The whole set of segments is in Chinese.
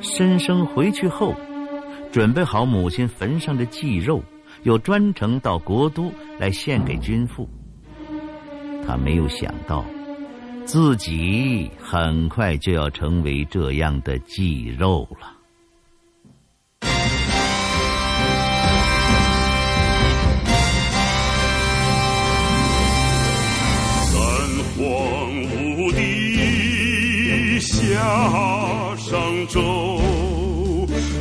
申生回去后，准备好母亲坟上的祭肉，又专程到国都来献给君父。他没有想到，自己很快就要成为这样的祭肉了。夏商周，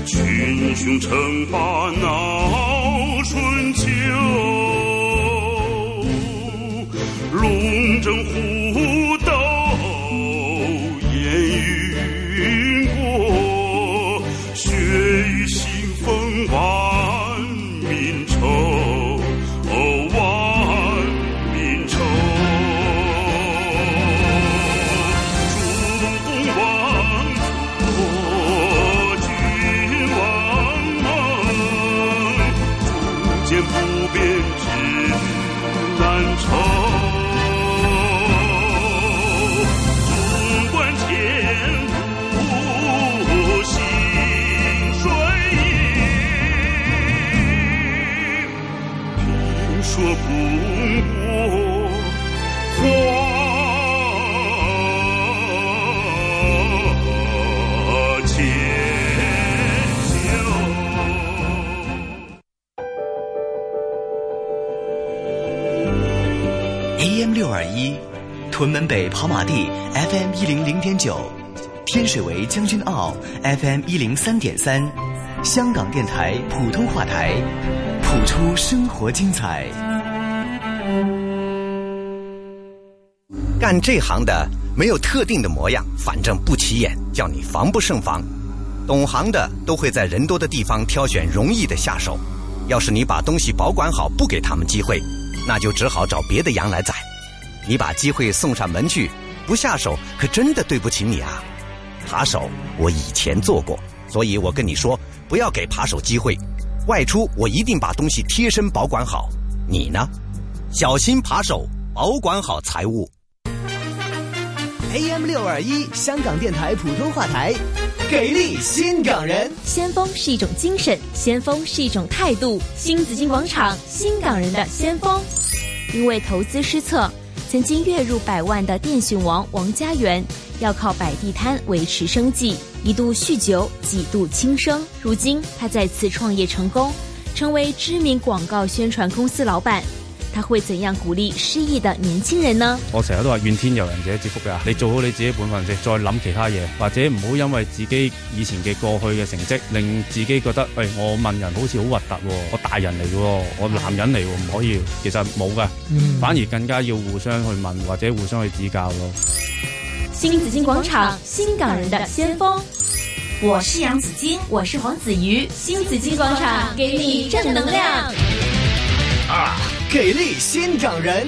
群雄称霸闹春秋，龙争虎跑马地 FM 一零零点九，天水围将军澳 FM 一零三点三，香港电台普通话台，谱出生活精彩。干这行的没有特定的模样，反正不起眼，叫你防不胜防。懂行的都会在人多的地方挑选容易的下手。要是你把东西保管好，不给他们机会，那就只好找别的羊来宰。你把机会送上门去，不下手可真的对不起你啊！扒手我以前做过，所以我跟你说，不要给扒手机会。外出我一定把东西贴身保管好。你呢？小心扒手，保管好财物。AM 六二一香港电台普通话台，给力新港人。先锋是一种精神，先锋是一种态度。新紫金广场，新港人的先锋。因为投资失策。曾经月入百万的电讯王王家元，要靠摆地摊维持生计，一度酗酒，几度轻生。如今他再次创业成功，成为知名广告宣传公司老板。他會怎樣鼓勵失意的年輕人呢？我成日都話怨天尤人者之福㗎，你做好你自己本分先，再諗其他嘢，或者唔好因為自己以前嘅過去嘅成績，令自己覺得，誒、哎，我問人好似好核突，我大人嚟嘅，我男人嚟，唔可以，其實冇㗎，嗯、反而更加要互相去問或者互相去指教咯。新紫荊廣場，新港人的先鋒，我是楊子矜，我是黃子瑜，新紫荊廣場，給你正能量。啊！给力新港人，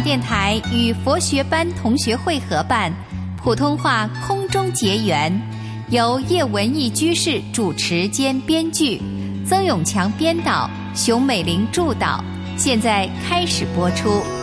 电台与佛学班同学会合办。普通话空中结缘，由叶文义居士主持兼编剧，曾永强编导，熊美玲助导。现在开始播出。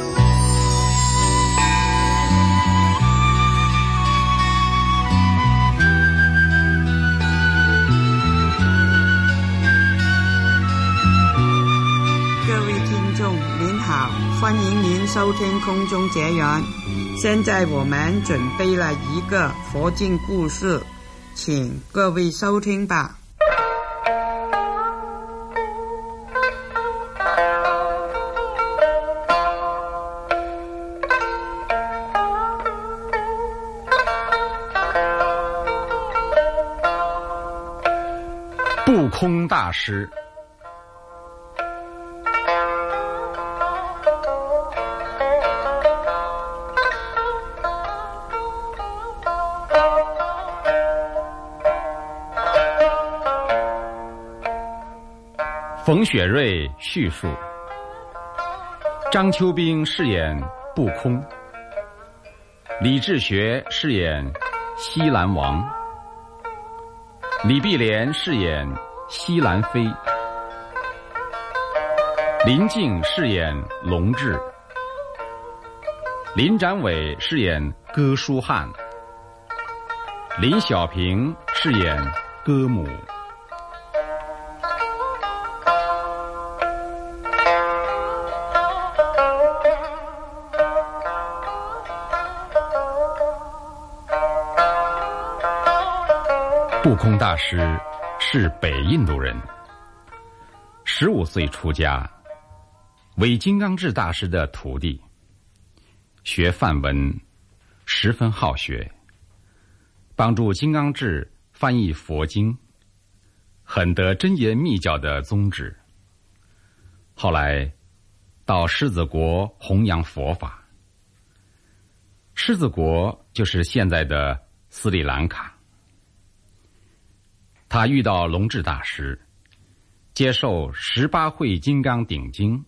欢，迎您收听空中结缘，现在我们准备了一个佛经故事，请各位收听吧。不空大师。雪瑞叙述。张秋冰饰演不空，李志学饰演西兰王，李碧莲饰演西兰妃，林静饰演龙志，林展伟饰演哥舒翰，林小平饰演歌母。悟空大师是北印度人，十五岁出家，为金刚智大师的徒弟，学梵文，十分好学，帮助金刚智翻译佛经，很得真言密教的宗旨。后来到狮子国弘扬佛法，狮子国就是现在的斯里兰卡。他遇到龙智大师，接受十八会金刚顶经，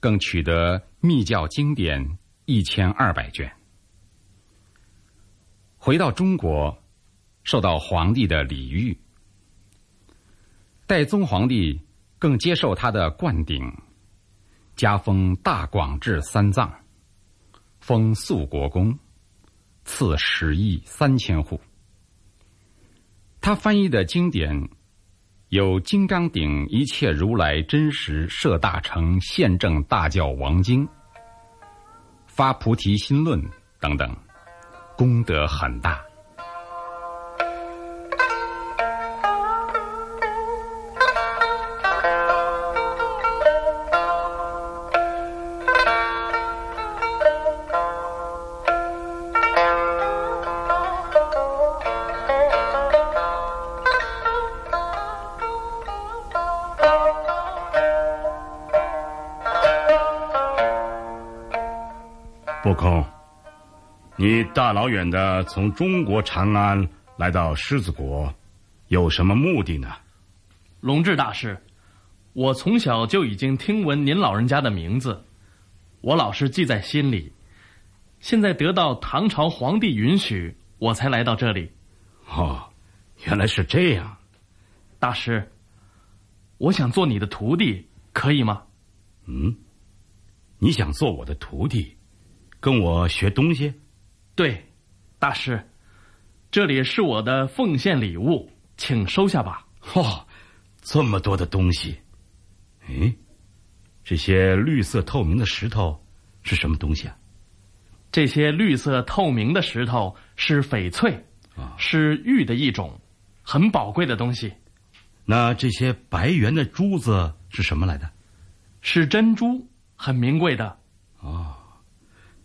更取得密教经典一千二百卷。回到中国，受到皇帝的礼遇，代宗皇帝更接受他的灌顶，加封大广智三藏，封肃国公，赐十亿三千户。他翻译的经典有《金刚顶一切如来真实摄大乘现正大教王经》《发菩提心论》等等，功德很大。大老远的从中国长安来到狮子国，有什么目的呢？龙志大师，我从小就已经听闻您老人家的名字，我老是记在心里。现在得到唐朝皇帝允许，我才来到这里。哦，原来是这样。大师，我想做你的徒弟，可以吗？嗯，你想做我的徒弟，跟我学东西？对，大师，这里是我的奉献礼物，请收下吧。哦，这么多的东西，哎，这些绿色透明的石头是什么东西啊？这些绿色透明的石头是翡翠，啊，是玉的一种，很宝贵的东西。那这些白圆的珠子是什么来的？是珍珠，很名贵的。哦，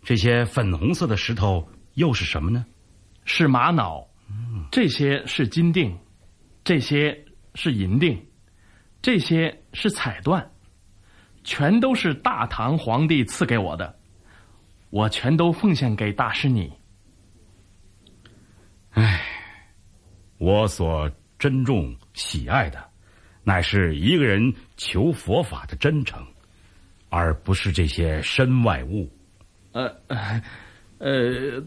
这些粉红色的石头。又是什么呢？是玛瑙，这些是金锭，这些是银锭，这些是彩缎，全都是大唐皇帝赐给我的，我全都奉献给大师你。唉，我所珍重喜爱的，乃是一个人求佛法的真诚，而不是这些身外物。呃，呃。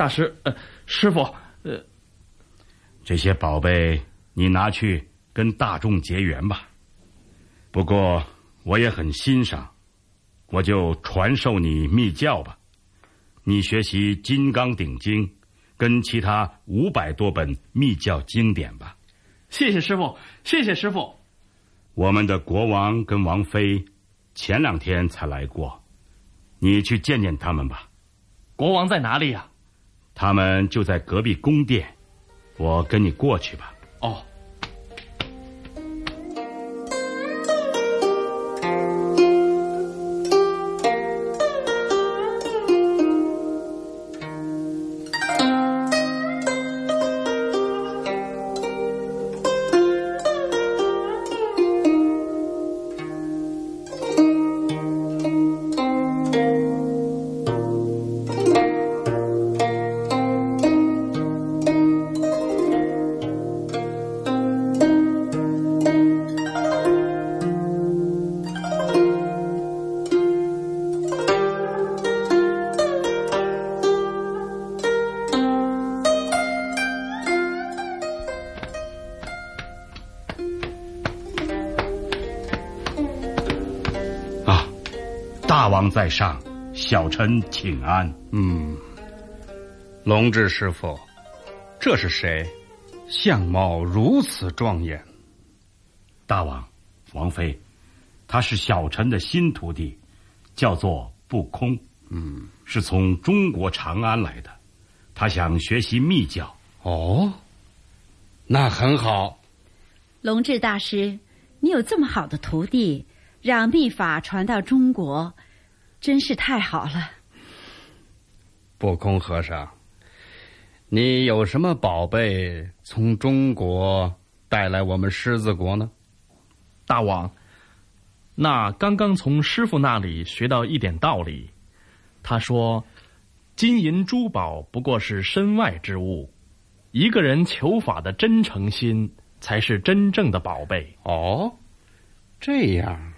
大师，呃，师傅，呃，这些宝贝你拿去跟大众结缘吧。不过我也很欣赏，我就传授你密教吧。你学习《金刚顶经》，跟其他五百多本密教经典吧。谢谢师傅，谢谢师傅。我们的国王跟王妃前两天才来过，你去见见他们吧。国王在哪里呀？他们就在隔壁宫殿，我跟你过去吧。哦。大王在上，小臣请安。嗯，龙志师傅，这是谁？相貌如此庄严。大王，王妃，他是小臣的新徒弟，叫做不空。嗯，是从中国长安来的，他想学习密教。哦，那很好。龙志大师，你有这么好的徒弟，让秘法传到中国，真是太好了。不空和尚，你有什么宝贝从中国带来我们狮子国呢？大王，那刚刚从师傅那里学到一点道理。他说：“金银珠宝不过是身外之物，一个人求法的真诚心才是真正的宝贝。”哦，这样，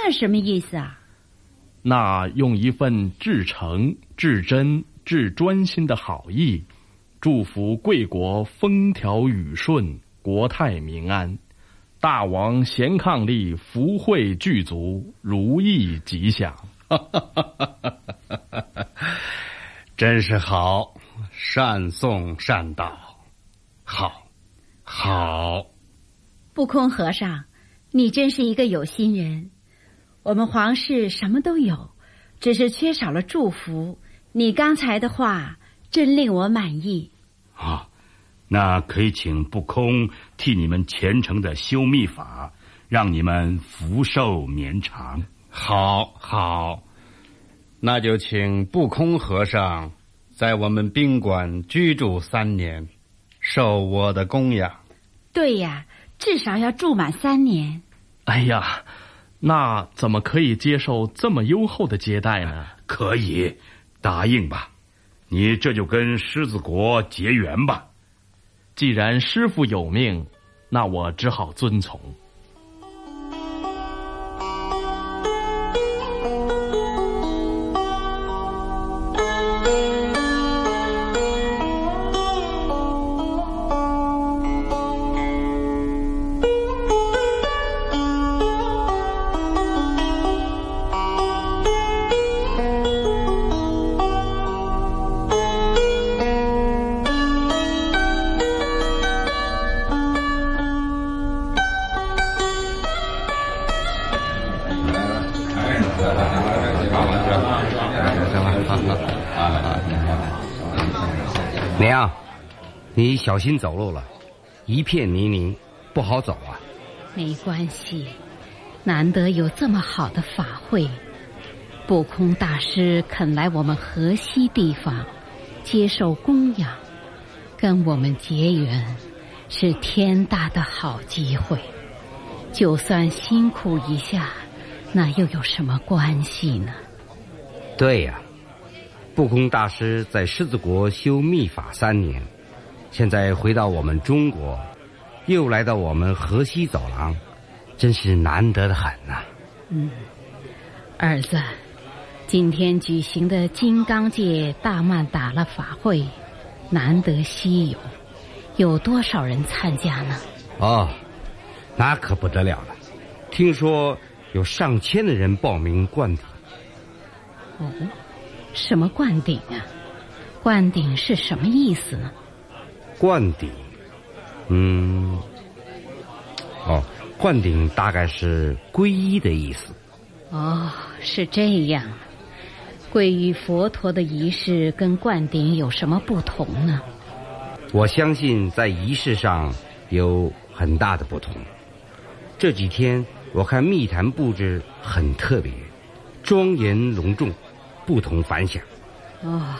那什么意思啊？那用一份至诚、至真、至专心的好意，祝福贵国风调雨顺、国泰民安，大王贤伉俪，福慧具足，如意吉祥。真是好，善颂善道，好，好。不空和尚，你真是一个有心人。我们皇室什么都有，只是缺少了祝福。你刚才的话真令我满意。啊，那可以请不空替你们虔诚的修密法，让你们福寿绵长。好，好，那就请不空和尚在我们宾馆居住三年，受我的供养。对呀，至少要住满三年。哎呀，那怎么可以接受这么优厚的接待呢？可以，答应吧。你这就跟狮子国结缘吧。既然师傅有命，那我只好遵从。娘你小心走路了，一片泥泞，不好走啊。没关系，难得有这么好的法会，不空大师肯来我们河西地方接受供养，跟我们结缘，是天大的好机会。就算辛苦一下，那又有什么关系呢？对呀，不空大师在狮子国修密法三年。现在回到我们中国，又来到我们河西走廊，真是难得的很呐。嗯，儿子，今天举行的金刚界大曼达拉法会，难得稀有，有多少人参加呢？哦，那可不得了了，听说有上千的人报名灌顶。哦，什么灌顶啊？灌顶是什么意思呢？灌顶，嗯，哦，灌顶大概是皈依的意思。哦，是这样。皈依佛陀的仪式跟灌顶有什么不同呢？我相信在仪式上有很大的不同。这几天我看密坛布置很特别，庄严隆重，不同凡响。哦。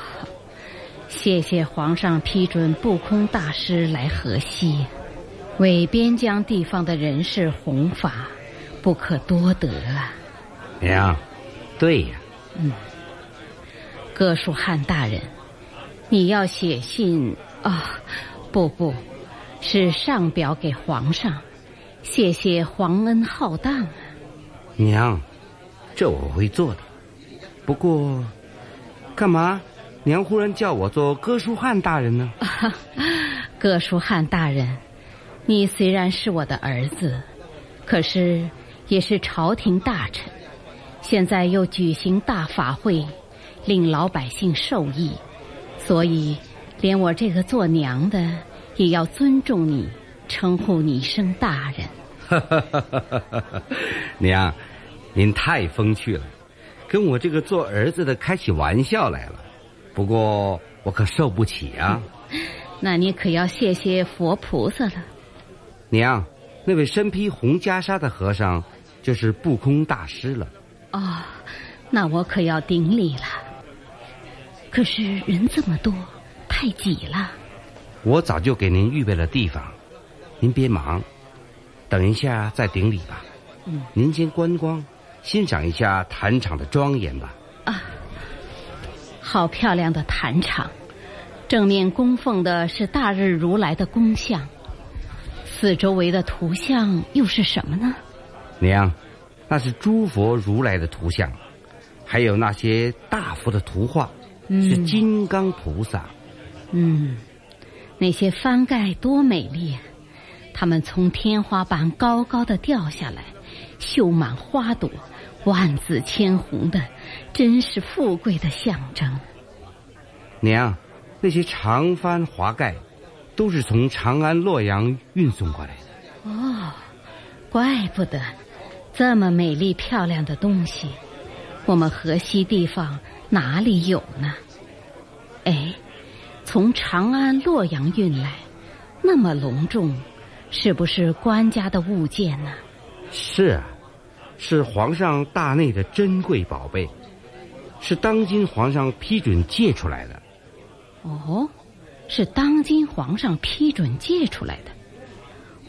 谢谢皇上批准不空大师来河西，为边疆地方的人士弘法，不可多得啊！娘，对呀。嗯，哥舒翰大人，你要写信啊？不不，是上表给皇上，谢谢皇恩浩荡啊！娘，这我会做的。不过，干嘛？娘忽然叫我做哥舒翰大人呢？哥舒翰大人，你虽然是我的儿子，可是也是朝廷大臣，现在又举行大法会，令老百姓受益，所以连我这个做娘的也要尊重你，称呼你一声大人。娘，您太风趣了，跟我这个做儿子的开起玩笑来了。不过我可受不起啊。那你可要谢谢佛菩萨了。娘，那位身披红袈裟的和尚就是不空大师了。哦，那我可要顶礼了。可是人这么多，太挤了。我早就给您预备了地方，您别忙，等一下再顶礼吧。嗯，您先观光，欣赏一下坛场的庄严吧。啊，好漂亮的坛场，正面供奉的是大日如来的宫像，四周围的图像又是什么呢？娘。那是诸佛如来的图像，还有那些大佛的图画，是金刚菩萨。嗯，那些翻盖多美丽啊！它们从天花板高高的掉下来，绣满花朵，万紫千红的，真是富贵的象征。娘，那些长帆华盖，都是从长安、洛阳运送过来的。哦，怪不得。这么美丽漂亮的东西，我们河西地方哪里有呢？哎，从长安、洛阳运来，那么隆重，是不是官家的物件呢？是啊，是皇上大内的珍贵宝贝，是当今皇上批准借出来的。哦，是当今皇上批准借出来的。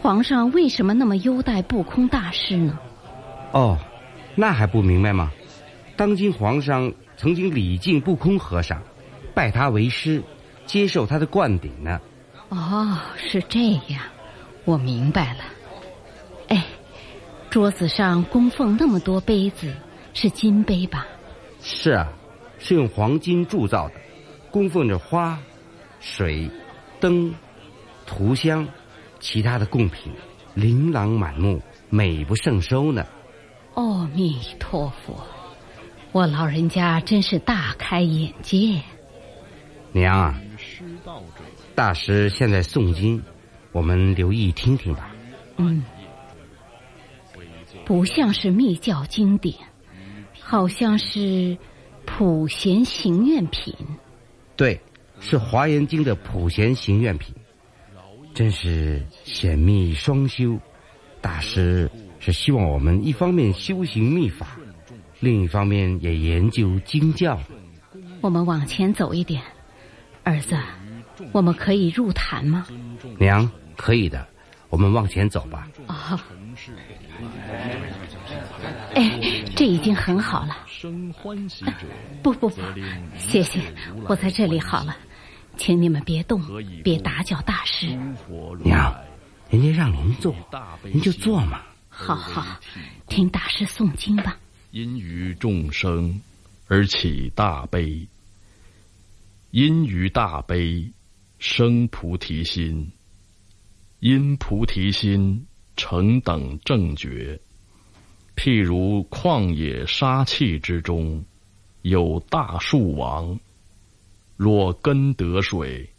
皇上为什么那么优待不空大师呢？哦，那还不明白吗？当今皇上曾经礼敬不空和尚，拜他为师，接受他的灌顶呢。哦，是这样，我明白了。哎，桌子上供奉那么多杯子，是金杯吧？是啊，是用黄金铸造的，供奉着花、水、灯、涂香，其他的贡品，琳琅满目，美不胜收呢。阿弥陀佛，我老人家真是大开眼界。娘啊，大师现在诵经，我们留意听听吧。嗯，不像是密教经典，好像是普贤行愿品。对，是华严经的普贤行愿品，真是显密双修，大师。是希望我们一方面修行秘法，另一方面也研究经教。我们往前走一点，儿子，我们可以入坛吗？娘，可以的，我们往前走吧。哦，哎，这已经很好了。不不不，谢谢，我在这里好了，请你们别动，别打搅大师。娘，人家让您坐，您就坐嘛。好好听大师诵经吧。因于众生而起大悲，因于大悲生菩提心，因菩提心成等正觉。譬如旷野沙气之中，有大树王，若根得水，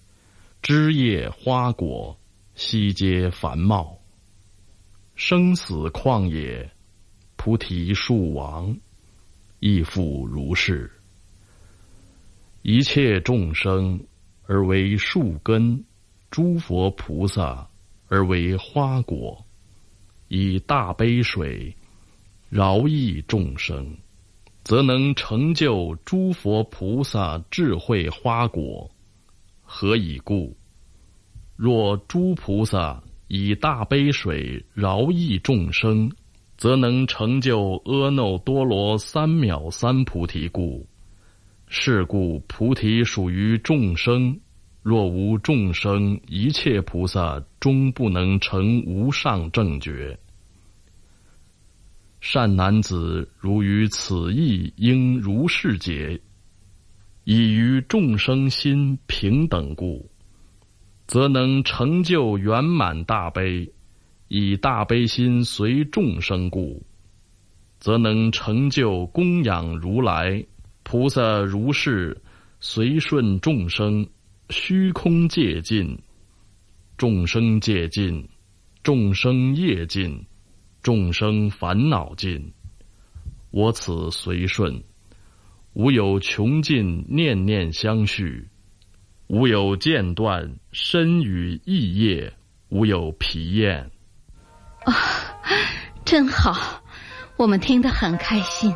枝叶花果悉皆繁茂。生死旷野，菩提树王，亦复如是。一切众生而为树根，诸佛菩萨而为花果，以大悲水饶益众生，则能成就诸佛菩萨智慧花果。何以故？若诸菩萨。以大悲水饶益众生，则能成就阿耨多罗三藐三菩提故。是故菩提属于众生，若无众生，一切菩萨终不能成无上正觉。善男子，如于此意应如是解，以于众生心平等故。则能成就圆满大悲，以大悲心随众生故。则能成就供养如来菩萨如是，随顺众生，虚空界尽，众生界尽，众生业尽，众生烦恼尽。我此随顺，无有穷尽，念念相续，无有间断，身与意业，无有疲厌。啊，真好。我们听得很开心。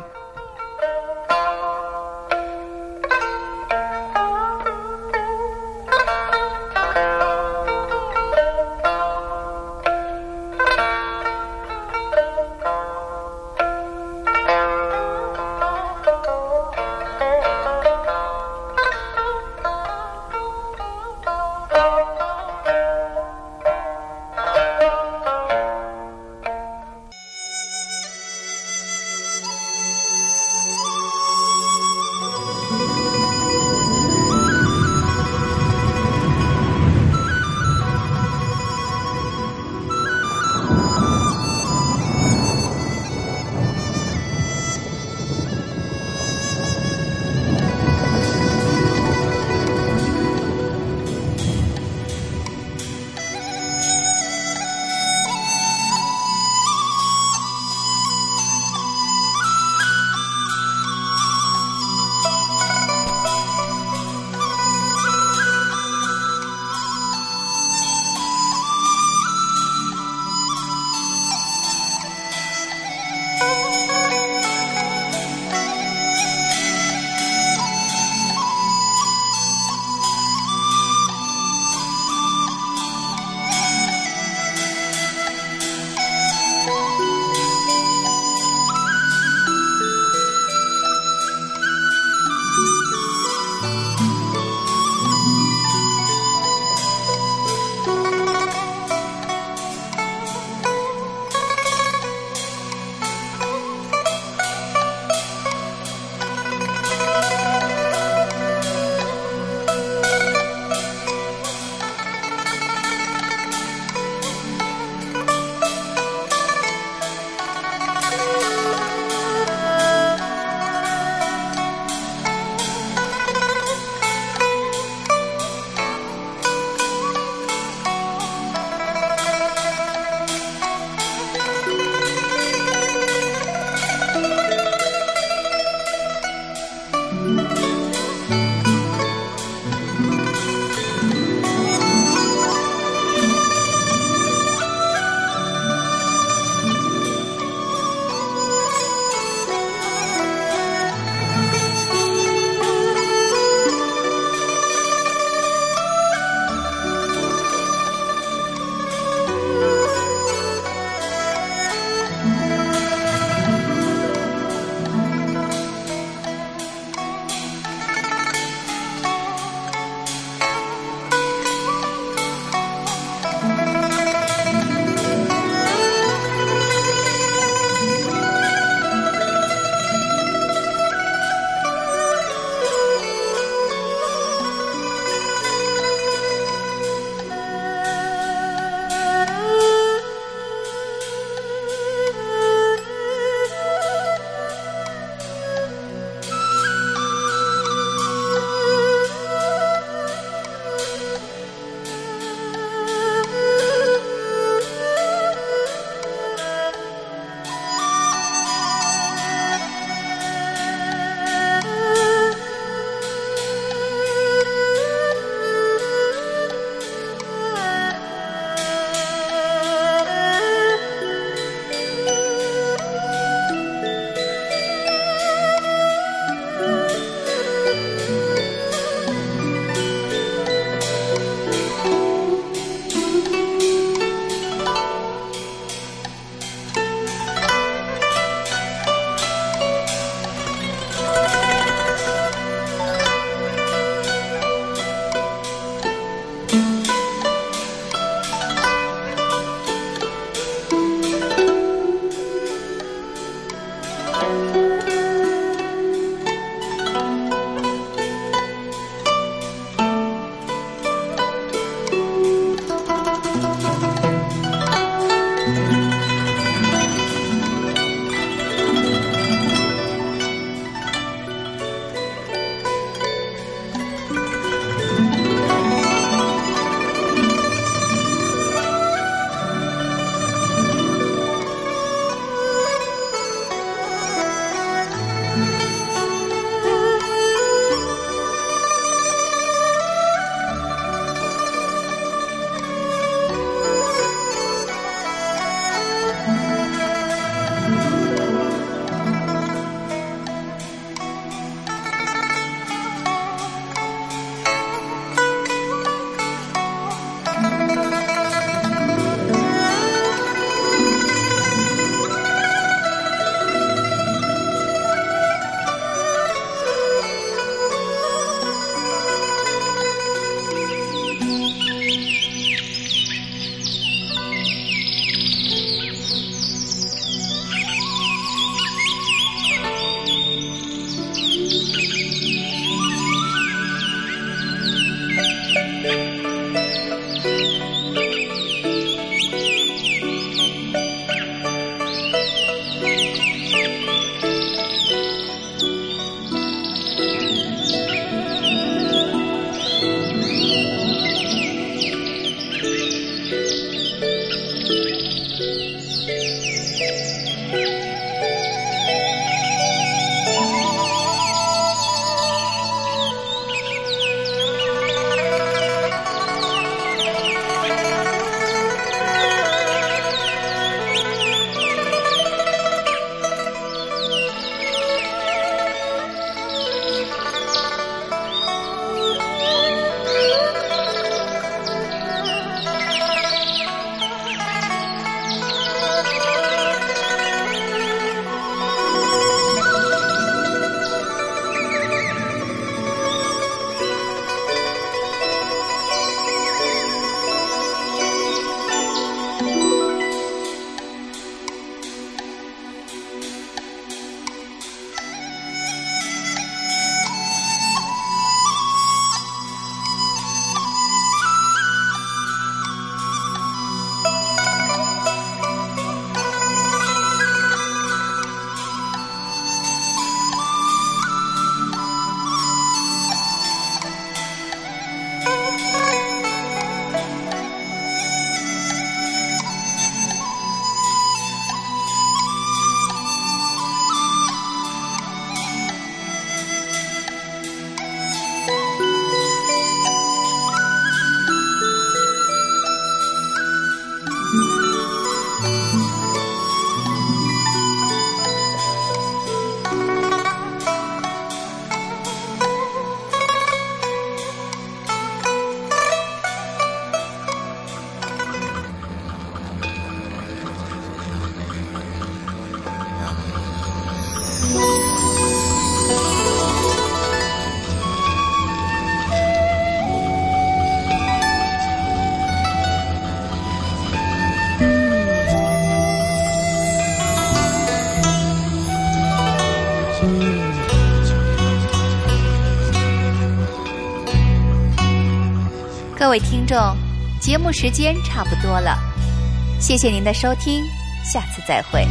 听众，节目时间差不多了，谢谢您的收听，下次再会。